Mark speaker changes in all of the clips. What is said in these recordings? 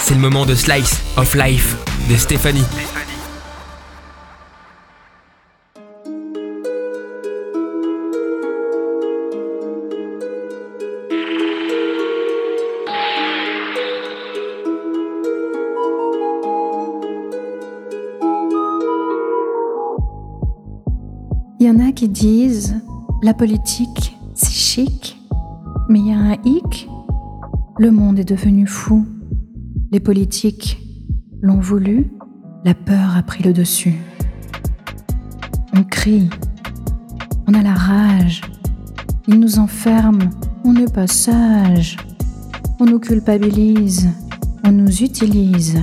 Speaker 1: C'est le moment de Slice of Life de Stéphanie.
Speaker 2: Il y en a qui disent la politique, c'est chic, mais il y a un hic. Le monde est devenu fou. Les politiques l'ont voulu, la peur a pris le dessus. On crie, on a la rage, ils nous enferment, on n'est pas sage, on nous culpabilise, on nous utilise.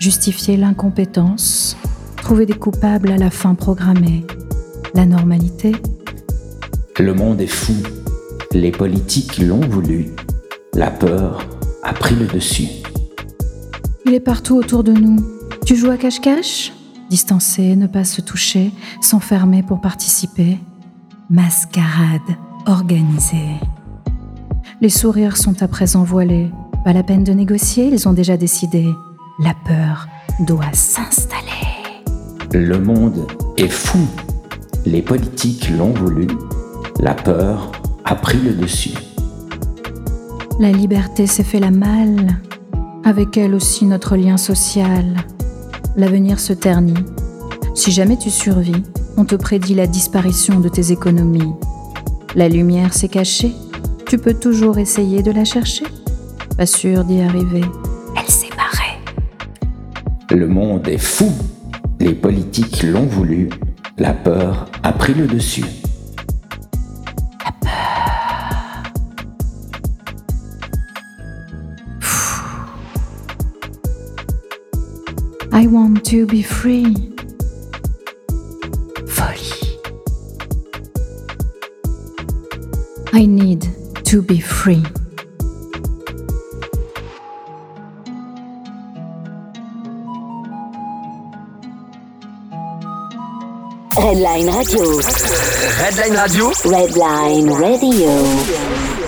Speaker 2: Justifier l'incompétence, trouver des coupables à la fin programmée la normalité.
Speaker 3: Le monde est fou. Les politiques l'ont voulu. La peur a pris le dessus.
Speaker 2: Il est partout autour de nous. Tu joues à cache-cache? Distancer, ne pas se toucher, s'enfermer pour participer. Mascarade organisée. Les sourires sont à présent voilés. Pas la peine de négocier, ils ont déjà décidé. La peur doit s'installer.
Speaker 3: Le monde est fou. Les politiques l'ont voulu. La peur a pris le dessus.
Speaker 2: La liberté s'est fait la malle. Avec elle aussi notre lien social. L'avenir se ternit. Si jamais tu survis, on te prédit la disparition de tes économies. La lumière s'est cachée. Tu peux toujours essayer de la chercher. Pas sûr d'y arriver. Elle s'est barrée.
Speaker 3: Le monde est fou. Les politiques l'ont voulu. La peur a pris le dessus.
Speaker 2: I want to be free. Folie. I need to be free.
Speaker 4: Redline Radio.
Speaker 1: Redline Radio
Speaker 4: Redline Radio.